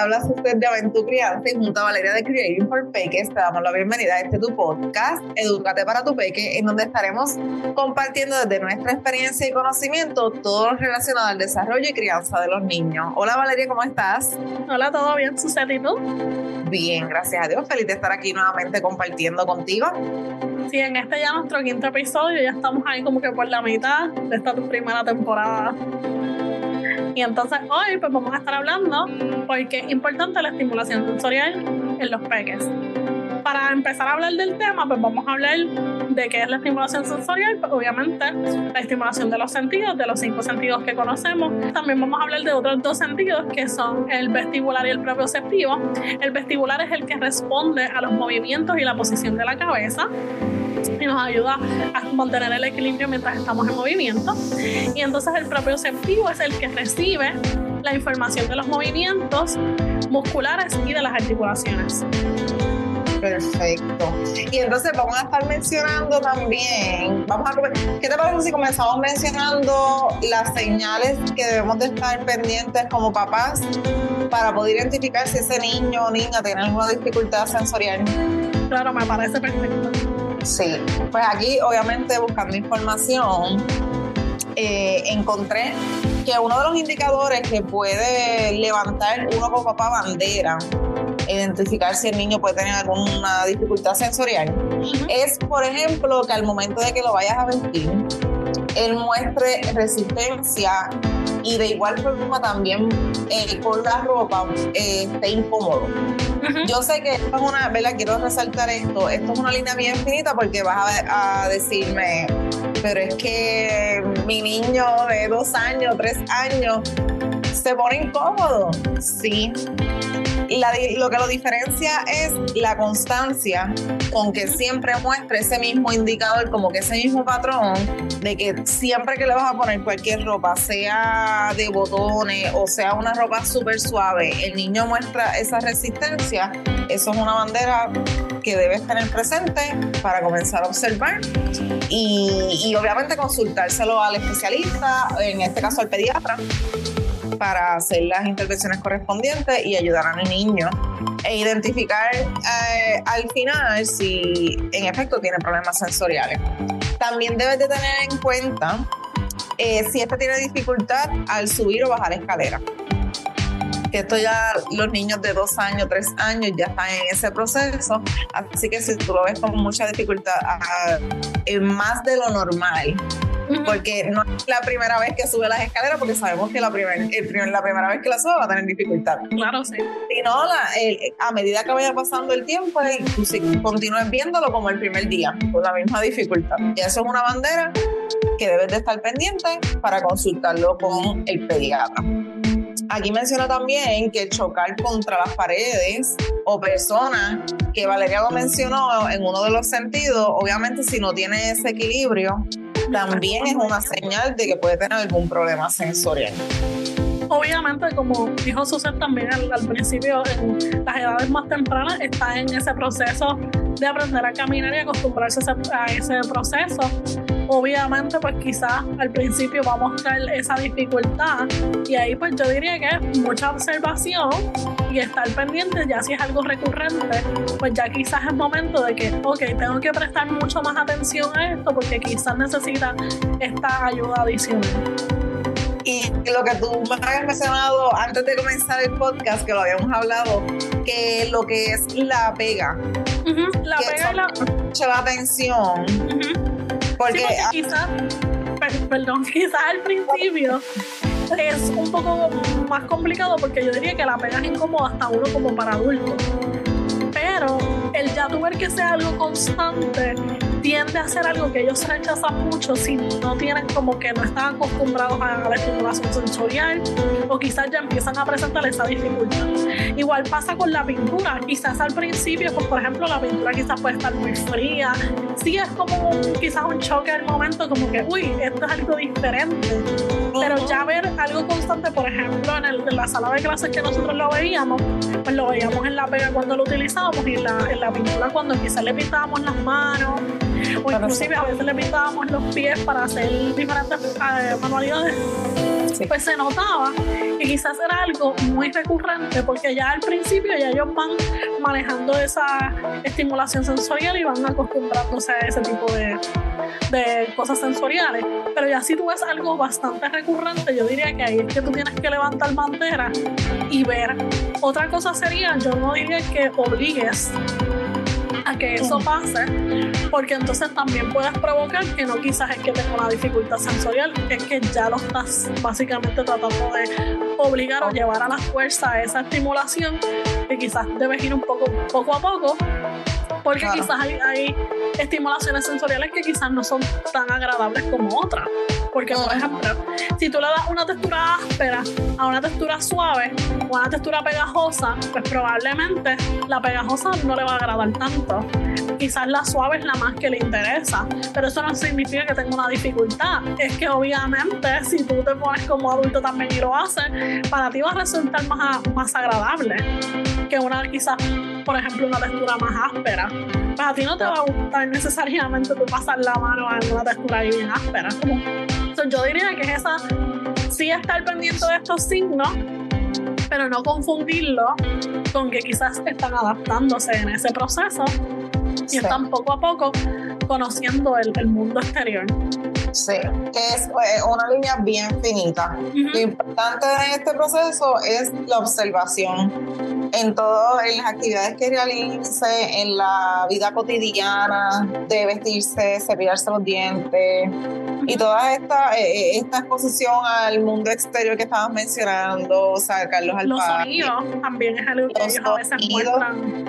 habla usted de Aventura Crianza y junto a Valeria de Creating for Peques te damos la bienvenida a este tu podcast, Educate para tu Peque, en donde estaremos compartiendo desde nuestra experiencia y conocimiento todo lo relacionado al desarrollo y crianza de los niños. Hola Valeria, ¿cómo estás? Hola, ¿todo bien? ¿Sucede y tú? Bien, gracias a Dios. Feliz de estar aquí nuevamente compartiendo contigo. Sí, en este ya nuestro quinto episodio, ya estamos ahí como que por la mitad de esta primera temporada. Y entonces hoy pues vamos a estar hablando porque es importante la estimulación sensorial en los peques. Para empezar a hablar del tema, pues vamos a hablar de qué es la estimulación sensorial, pues obviamente la estimulación de los sentidos, de los cinco sentidos que conocemos. También vamos a hablar de otros dos sentidos que son el vestibular y el propioceptivo. El vestibular es el que responde a los movimientos y la posición de la cabeza y nos ayuda a mantener el equilibrio mientras estamos en movimiento. Y entonces el propioceptivo es el que recibe la información de los movimientos musculares y de las articulaciones. Perfecto. Y entonces vamos a estar mencionando también, vamos a, ¿qué te parece si comenzamos mencionando las señales que debemos de estar pendientes como papás para poder identificar si ese niño o niña tiene alguna dificultad sensorial? Claro, me parece perfecto. Sí, pues aquí obviamente buscando información eh, encontré que uno de los indicadores que puede levantar uno como papá bandera identificar si el niño puede tener alguna dificultad sensorial, es, por ejemplo, que al momento de que lo vayas a vestir, él muestre resistencia y de igual forma también eh, con la ropa eh, esté incómodo. Yo sé que esto es una, ¿verdad? Quiero resaltar esto, esto es una línea bien finita porque vas a, a decirme, pero es que mi niño de dos años, tres años, se pone incómodo. Sí, lo que lo diferencia es la constancia con que siempre muestre ese mismo indicador, como que ese mismo patrón de que siempre que le vas a poner cualquier ropa, sea de botones o sea una ropa súper suave, el niño muestra esa resistencia, eso es una bandera que debes tener presente para comenzar a observar y, y obviamente consultárselo al especialista, en este caso al pediatra para hacer las intervenciones correspondientes y ayudar al niño e identificar eh, al final si en efecto tiene problemas sensoriales. También debes de tener en cuenta eh, si este tiene dificultad al subir o bajar escalera. Que esto ya los niños de dos años, tres años ya están en ese proceso. Así que si tú lo ves con mucha dificultad, ah, más de lo normal, porque no es la primera vez que sube las escaleras, porque sabemos que la, primer, la primera vez que la sube va a tener dificultad. Claro, sí. Sino la, a medida que vaya pasando el tiempo, si continúes viéndolo como el primer día, con la misma dificultad. Y eso es una bandera que debes de estar pendiente para consultarlo con el pediatra. Aquí menciona también que chocar contra las paredes o personas, que Valeria lo mencionó en uno de los sentidos, obviamente si no tiene ese equilibrio, también es una señal de que puede tener algún problema sensorial. Obviamente, como dijo Susan también al, principio, en las edades más tempranas está en ese proceso de aprender a caminar y acostumbrarse a ese proceso obviamente pues quizás al principio va a mostrar esa dificultad y ahí pues yo diría que mucha observación y estar pendiente ya si es algo recurrente pues ya quizás es momento de que ok tengo que prestar mucho más atención a esto porque quizás necesita esta ayuda adicional y lo que tú me habías mencionado antes de comenzar el podcast, que lo habíamos hablado, que lo que es la pega. La pega y la... Mucha la atención. Porque, quizás, perdón, quizás al principio es un poco más complicado porque yo diría que la pega es incómoda hasta uno como para adultos. Pero el ya tu ver que sea algo constante tiende a ser algo que ellos rechazan mucho si no tienen como que no están acostumbrados a la estimulación sensorial o quizás ya empiezan a presentar esa dificultad. Igual pasa con la pintura, quizás al principio, pues, por ejemplo, la pintura quizás puede estar muy fría, sí es como quizás un choque al momento, como que, uy, esto es algo diferente, pero ya ver algo constante, por ejemplo, en, el, la sala de clases que nosotros lo veíamos, pues lo veíamos en la pega cuando lo utilizábamos y en la, en la pintura cuando quizás le pintábamos las manos o inclusive a veces le pintábamos los pies para hacer diferentes eh, manualidades. pues se notaba que quizás era algo muy recurrente porque ya al principio ya ellos van manejando esa estimulación sensorial y van acostumbrándose a ese tipo de, de cosas sensoriales. Pero ya si tú ves algo bastante recurrente, yo diría que ahí es que tú tienes que levantar bandera y ver. Otra cosa sería, yo no diría que obligues a que eso pase, porque entonces también puedes provocar que no quizás es que tenga una dificultad sensorial, es que ya lo estás básicamente tratando de obligar o llevar a la fuerza a esa estimulación, que quizás debes ir un poco, poco a poco, porque quizás hay, estimulaciones sensoriales que quizás no son tan agradables como otras. Porque, por ejemplo, si tú le das una textura áspera a una textura suave o a una textura pegajosa, pues probablemente la pegajosa no le va a agradar tanto. Quizás la suave es la más que le interesa, pero eso no significa que tenga una dificultad. Es que obviamente si tú te pones como adulto también y lo haces, para ti va a resultar más, más agradable que una quizás, por ejemplo, una textura más áspera. Pues a ti no te va a gustar necesariamente tú pasar la mano en una textura bien áspera. yo diría que es esa, sí estar pendiente de estos signos, pero no confundirlo con que quizás están adaptándose en ese proceso y están poco a poco conociendo el, el mundo exterior. Sí, que es eh, una línea bien finita. Lo importante de este proceso es la observación en todas las actividades que realice, en la vida cotidiana, de vestirse, cepillarse los dientes y toda esta, eh, eh, esta exposición al mundo exterior que estabas mencionando, sacarlos al Los sonidos también es algo que ellos a veces muestran.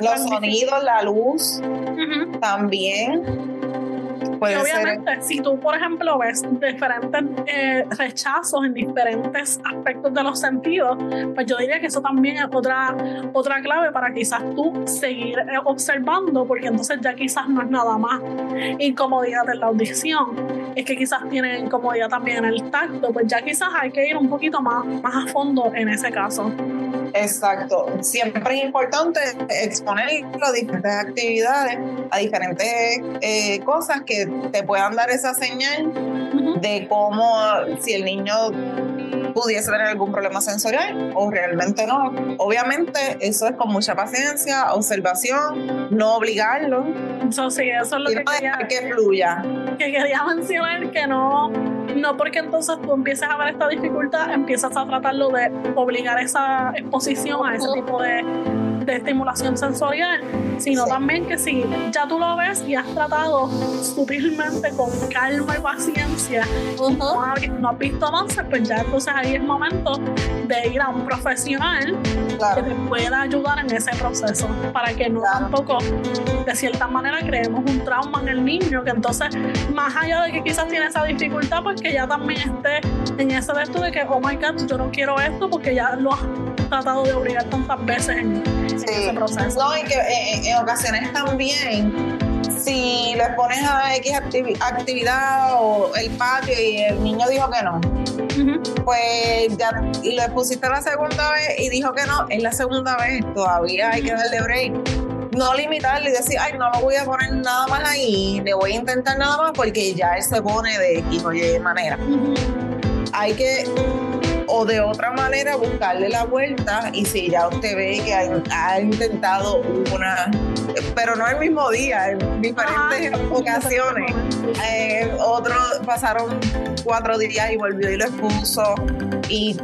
los sonidos, la luz, también obviamente, si tú, por ejemplo, ves diferentes eh, rechazos en diferentes aspectos de los sentidos, pues yo diría que eso también es otra, otra clave para quizás tú seguir eh, observando, porque entonces ya quizás no es nada más incomodidad en la audición, es que quizás tienen incomodidad también en el tacto, pues ya quizás hay que ir un poquito más, más a fondo en ese caso. Exacto. Siempre es importante exponer a diferentes actividades, a diferentes eh, cosas que te puedan dar esa señal de cómo si el niño pudiese tener algún problema sensorial o realmente no. Obviamente eso es con mucha paciencia, observación, no obligarlo. Eso sí, eso es lo que quería, que fluya. Que quería mencionar que no, no porque entonces tú empieces a ver esta dificultad, empiezas a tratarlo de obligar esa exposición a ese tipo de de estimulación sensorial, sino también que si ya tú lo ves y has tratado sutilmente con calma y paciencia, no, has, visto avances, pues ya entonces ahí es momento de ir a un profesional que te pueda ayudar en ese proceso para que no tampoco de cierta manera creemos un trauma en el niño que entonces más allá de que quizás tiene esa dificultad pues que ya también esté en ese de esto de que oh my god yo no quiero esto porque ya lo has tratado de obligar tantas veces en, ese proceso. No, y que en, ocasiones también si le pones a X actividad o el patio y el niño dijo que no, pues ya le pusiste la segunda vez y dijo que no, es la segunda vez, todavía hay que darle break. No limitarle y decir, ay, no lo voy a poner nada más ahí, le voy a intentar nada más porque ya él se pone de X o Y manera. Hay que o de otra manera buscarle la vuelta y si ya usted ve que ha, intentado una, pero no el mismo día, en diferentes ocasiones. Eh, otros pasaron cuatro días y volvió y lo expuso y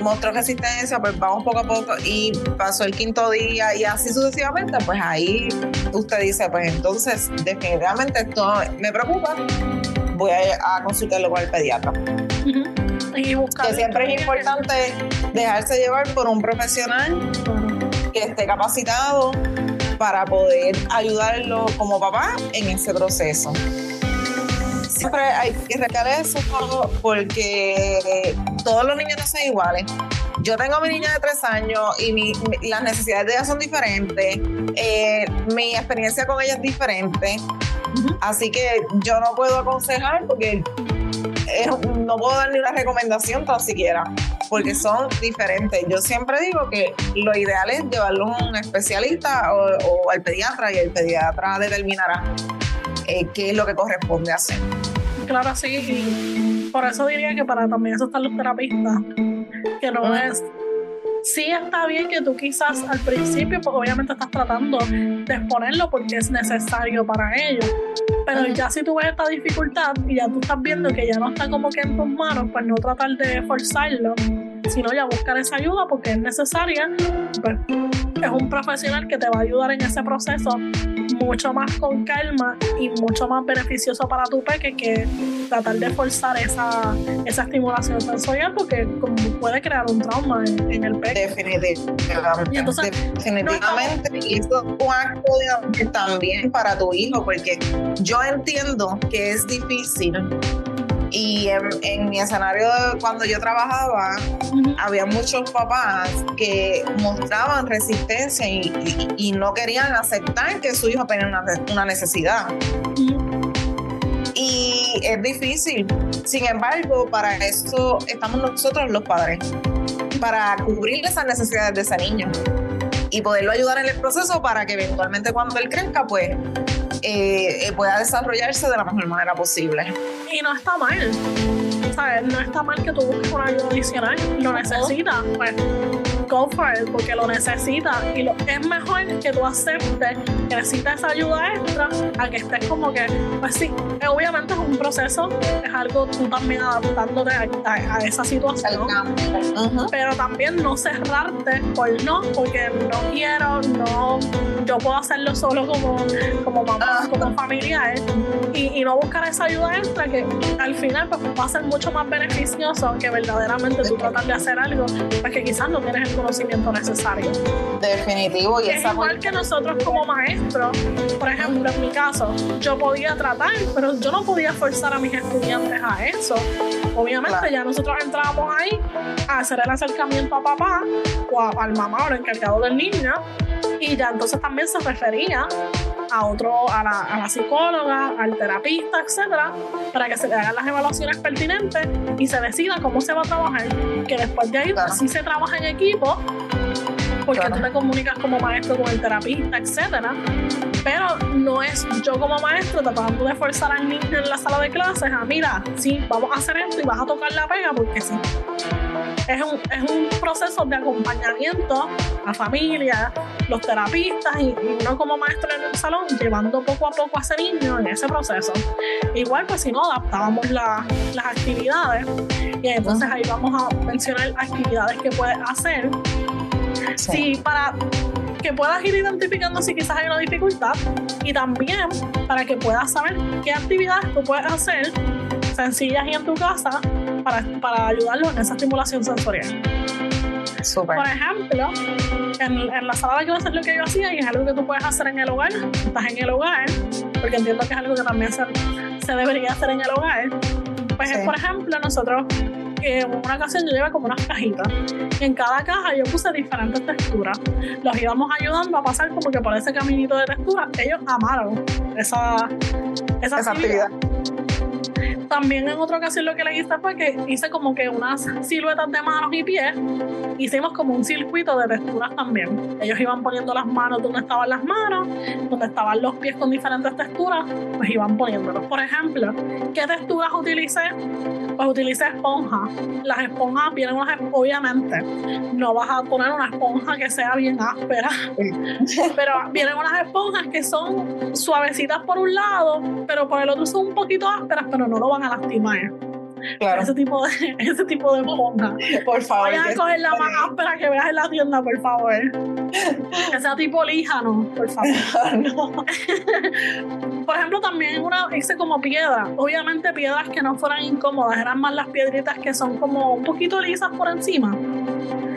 mostró resistencia, pues vamos poco a poco y pasó el quinto día y así sucesivamente, pues ahí usted dice, pues entonces definitivamente esto me preocupa, voy a, consultarlo con el pediatra. Que siempre es importante dejarse llevar por un profesional que esté capacitado para poder ayudarlo como papá en ese proceso. Siempre hay que recalcar eso porque todos los niños no son iguales. Yo tengo a mi niña de tres años y las necesidades de ella son diferentes. Eh, mi experiencia con ella es diferente. Así que yo no puedo aconsejar porque no puedo dar ni una recomendación tan siquiera, porque son diferentes. Yo siempre digo que lo ideal es llevarlo a un especialista o, al pediatra y el pediatra determinará eh, qué es lo que corresponde hacer. Claro, sí. por eso diría que para también eso están los terapistas, que no es sí está bien que tú quizás al principio, pues obviamente estás tratando de exponerlo porque es necesario para ellos. Pero ya si tú ves esta dificultad y ya tú estás viendo que ya no está como que en tus manos, pues no tratar de forzarlo, sino ya buscar esa ayuda porque es necesaria. Pues es un profesional que te va a ayudar en ese proceso mucho más con calma y mucho más beneficioso para tu peque que tratar de forzar esa, esa estimulación sensorial porque como puede crear un trauma en, el peque. Definitivamente. Y entonces, Definitivamente. Y esto es un acto también para tu hijo porque yo entiendo que es difícil y en, mi escenario, cuando yo trabajaba, había muchos papás que mostraban resistencia y, no querían aceptar que su hijo tenía una, necesidad. Y es difícil. Sin embargo, para eso estamos nosotros los padres, para cubrir esas necesidades de ese niño y poderlo ayudar en el proceso para que eventualmente cuando él crezca, pues eh, pueda desarrollarse de la mejor manera posible. Y no está mal. ¿Sabes? No está mal que tú busques una ayuda adicional. Lo necesitas. Pues go for it, porque lo necesitas. Y lo, es mejor que tú aceptes que necesitas esa ayuda extra a que estés como que, pues sí, obviamente es un proceso, es algo tú también adaptándote a, esa situación. Pero también no cerrarte por no, porque no quiero, no, yo puedo hacerlo solo como, como mamá, como familiar, y, y, no buscar esa ayuda extra que al final pues, va a ser mucho más beneficioso que verdaderamente tú tratar de hacer algo, pues que quizás no tienes el conocimiento necesario. Definitivo. Y es igual que nosotros como maestros, por ejemplo, en mi caso, yo podía tratar, pero yo no podía forzar a mis estudiantes a eso. Obviamente ya nosotros entrábamos ahí a hacer el acercamiento a papá o al mamá o al encargado del niño y ya entonces también se refería a otro, a la, a la, psicóloga, al terapista, etcétera, para que se le hagan las evaluaciones pertinentes y se decida cómo se va a trabajar. Que después de ahí sí se trabaja en equipo, porque tú te comunicas como maestro con el terapista, etcétera. Pero no es yo como maestro tratando de forzar al niño en la sala de clases a, mira, sí, vamos a hacer esto y vas a tocar la pega porque sí es un, es un proceso de acompañamiento a familia, los terapistas y, uno como maestro en el salón llevando poco a poco a ese niño en ese proceso. Igual pues si no adaptábamos las actividades y entonces ahí vamos a mencionar actividades que puedes hacer. Sí. para que puedas ir identificando si quizás hay una dificultad y también para que puedas saber qué actividades tú puedes hacer sencillas y en tu casa para, para ayudarlos en esa estimulación sensorial. Super. Por ejemplo, en, la sala de clases lo que yo hacía y es algo que tú puedes hacer en el hogar, estás en el hogar, porque entiendo que es algo que también se, se debería hacer en el hogar. Pues, por ejemplo, nosotros en una ocasión yo llevé como unas cajitas. Y en cada caja yo puse diferentes texturas. Los íbamos ayudando a pasar como que por ese caminito de textura. Ellos amaron esa, esa, esa actividad. También en otra ocasión lo que le hice fue que hice como que unas siluetas de manos y pies. Hicimos como un circuito de texturas también. Ellos iban poniendo las manos donde estaban las manos, donde estaban los pies con diferentes texturas, pues iban poniéndolos. Por ejemplo, ¿qué texturas utilicé? Pues utilicé esponja. Las esponjas vienen unas, obviamente, no vas a poner una esponja que sea bien áspera, pero vienen unas esponjas que son suavecitas por un lado, pero por el otro son un poquito ásperas, pero no lo van a lastimar. Claro. Ese tipo de, ese tipo de. Por favor. Vayan a coger la más áspera que veas en la tienda, por favor. Ese tipo líjano, por favor. por ejemplo, también una hice como piedra. Obviamente piedras que no fueran incómodas, eran más las piedritas que son como un poquito lisas por encima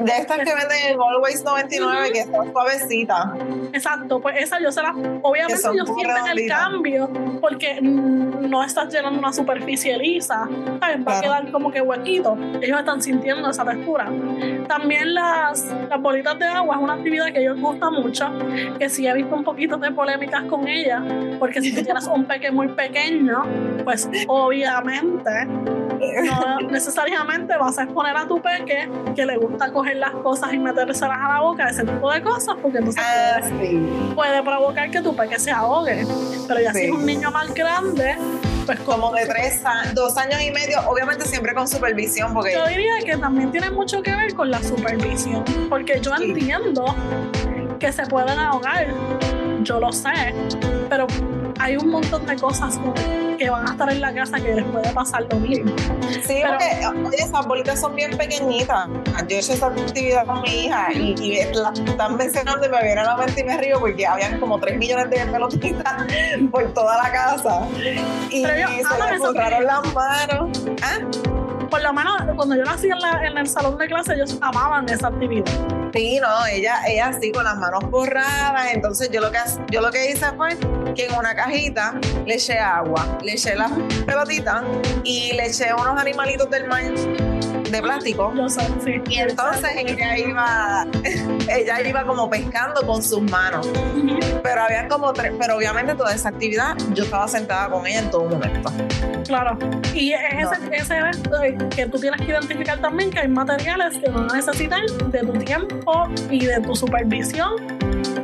de estas que venden en Always 99, que son suavecitas. Exacto, pues esa yo se las. Obviamente ellos sienten el cambio porque no estás llenando una superficie lisa, va a quedar como que huequito. Ellos están sintiendo esa textura. También las, las bolitas de agua es una actividad que a ellos gusta mucho, que sí he visto un poquito de polémicas con ella, porque si tú tienes un peque muy pequeño, pues obviamente no necesariamente vas a exponer a tu peque que le gusta coger las cosas y metérselas a la boca, ese tipo de cosas, porque entonces puede, ah, provocar que tu peque se ahogue. Pero ya si es un niño más grande, pues como de tres, dos años y medio, obviamente siempre con supervisión. Porque... Yo diría que también tiene mucho que ver con la supervisión, porque yo entiendo que se pueden ahogar, yo lo sé, pero hay un montón de cosas que van a estar en la casa que les puede pasar lo mismo. Sí, porque oye, esas bolitas son bien pequeñitas. Yo he hecho esa actividad con mi hija y, y la están mencionando y me viene a la mente y me río porque habían como 3 millones de pelotitas por toda la casa. Y, se le borraron las manos. ¿Ah? por lo menos cuando yo nací en, en el salón de clase, ellos amaban esa actividad. Sí, no, ella, ella así con las manos borradas. Entonces yo lo que yo lo que hice fue que en una cajita le eché agua, le eché las pelotitas y le eché unos animalitos del mar de plástico. Y entonces ella iba, ella iba como pescando con sus manos. Pero había como tres, pero obviamente toda esa actividad yo estaba sentada con ella en todo momento. Claro. Y es ese, ese que tú tienes que identificar también que hay materiales que van a necesitar de tu tiempo y de tu supervisión.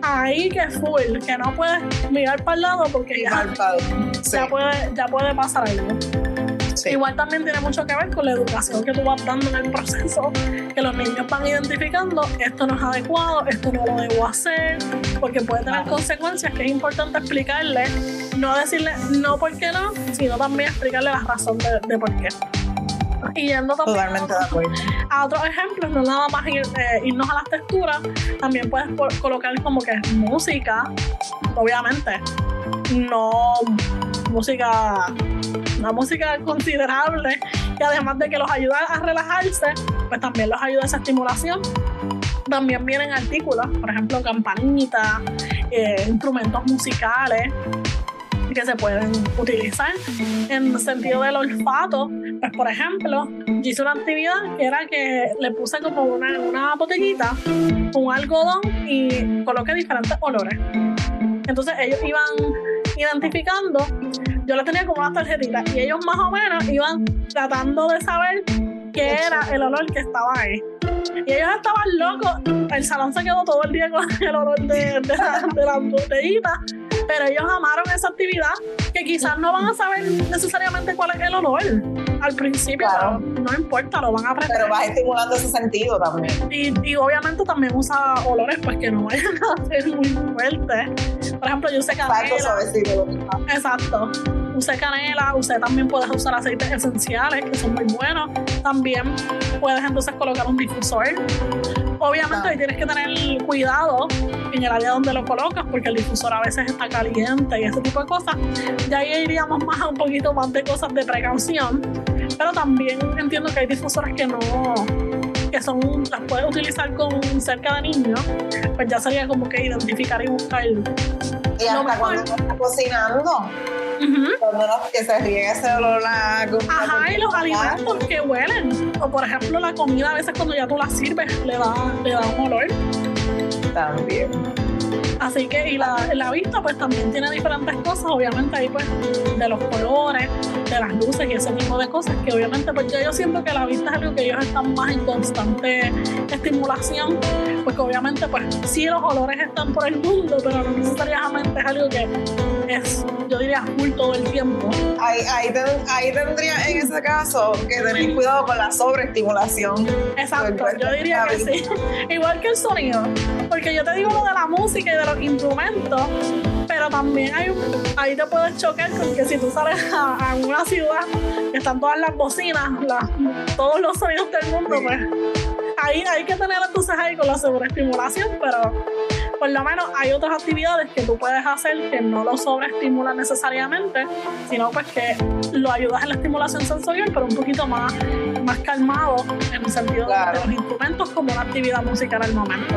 Ahí que full, que no puedes mirar para el lado porque ya, ya, puede, ya puede pasar algo. Igual también tiene mucho que ver con la educación que tú vas dando en el proceso, que los niños van identificando, esto no es adecuado, esto no lo debo hacer, porque puede tener consecuencias que es importante explicarle, no decirle no porque no, sino también explicarle la razón de, por qué. Y yendo también a, otros ejemplos, no nada más eh, irnos a las texturas, también puedes colocar como que es música, obviamente, no música una música considerable y además de que los ayuda a relajarse, pues también los ayuda a esa estimulación. También vienen artículos, por ejemplo, campanitas, eh, instrumentos musicales que se pueden utilizar en sentido del olfato. Pues, por ejemplo, yo hice una actividad que era que le puse como una, una botellita, un algodón y coloqué diferentes olores. Entonces ellos iban identificando yo le tenía como una tarjetita y ellos más o menos iban tratando de saber qué era el olor que estaba ahí. Y ellos estaban locos. El salón se quedó todo el día con el olor de, de, las botellitas. Pero ellos amaron esa actividad que quizás no van a saber necesariamente cuál es el olor al principio, pero no importa, lo van a aprender. Pero vas estimulando ese sentido también. Y, y obviamente también usa olores pues que no vayan a ser muy fuertes. Por ejemplo, yo usé canela. Exacto. Usé canela, usé también puedes usar aceites esenciales que son muy buenos. También puedes entonces colocar un difusor. Obviamente ahí tienes que tener cuidado en el área donde lo colocas porque el difusor a veces está caliente y ese tipo de cosas. Ya ahí iríamos más a un poquito más de cosas de precaución. Pero también entiendo que hay difusores que no que son las puedes utilizar con cerca de niños, pues ya sería como que identificar y buscar y hasta cuando uno está cocinando que se riegue ese olor a Ajá, y los alimentos que huelen. O por ejemplo, la comida a veces cuando ya tú la sirves le da, le da un olor. También. Así que, y la, la, vista, pues también tiene diferentes cosas, obviamente, ahí, pues, de los colores, de las luces y ese tipo de cosas, que obviamente, pues, yo, yo siento que la vista es algo que ellos están más en constante estimulación, porque obviamente, pues, sí, los olores están por el mundo, pero no necesariamente es algo que es, yo diría, full todo el tiempo. Ahí, ahí, ahí tendría, en ese caso, que tener cuidado con la sobreestimulación. Exacto, yo diría que sí. Igual que el sonido, porque yo te digo lo de la música y de los instrumentos, pero también hay un, ahí te puedes chocar porque si tú sales a, una ciudad que están todas las bocinas, todos los sonidos del mundo, pues ahí hay que tener entonces ahí con la sobreestimulación, pero por lo menos hay otras actividades que tú puedes hacer que no lo sobreestimulan necesariamente, sino pues que lo ayudas en la estimulación sensorial, pero un poquito más, más calmado en el sentido de los instrumentos como una actividad musical al momento.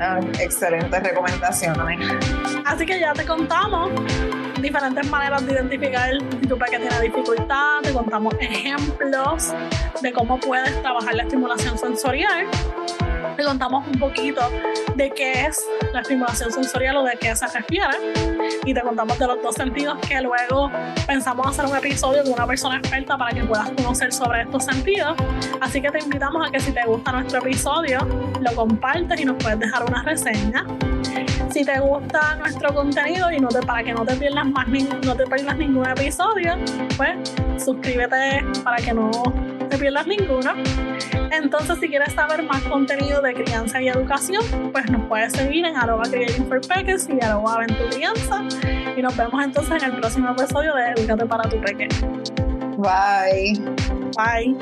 Ah, excelente recomendación. Así que ya te contamos diferentes maneras de identificar si tu pequeño tiene dificultad, te contamos ejemplos de cómo puedes trabajar la estimulación sensorial te contamos un poquito de qué es la estimulación sensorial o de qué se refiere y te contamos de los dos sentidos que luego pensamos hacer un episodio con una persona experta para que puedas conocer sobre estos sentidos. Así que te invitamos a que si te gusta nuestro episodio, lo compartes y nos puedes dejar una reseña Si te gusta nuestro contenido y no te, para que no te pierdas más no te pierdas ningún episodio, pues suscríbete para que no te pierdas ninguno. Entonces, si quieres saber más contenido de crianza y educación, pues nos puedes seguir en arroba for y arroba aventurianza. Y nos vemos entonces en el próximo episodio de Educate para tu pequeño. Bye. Bye.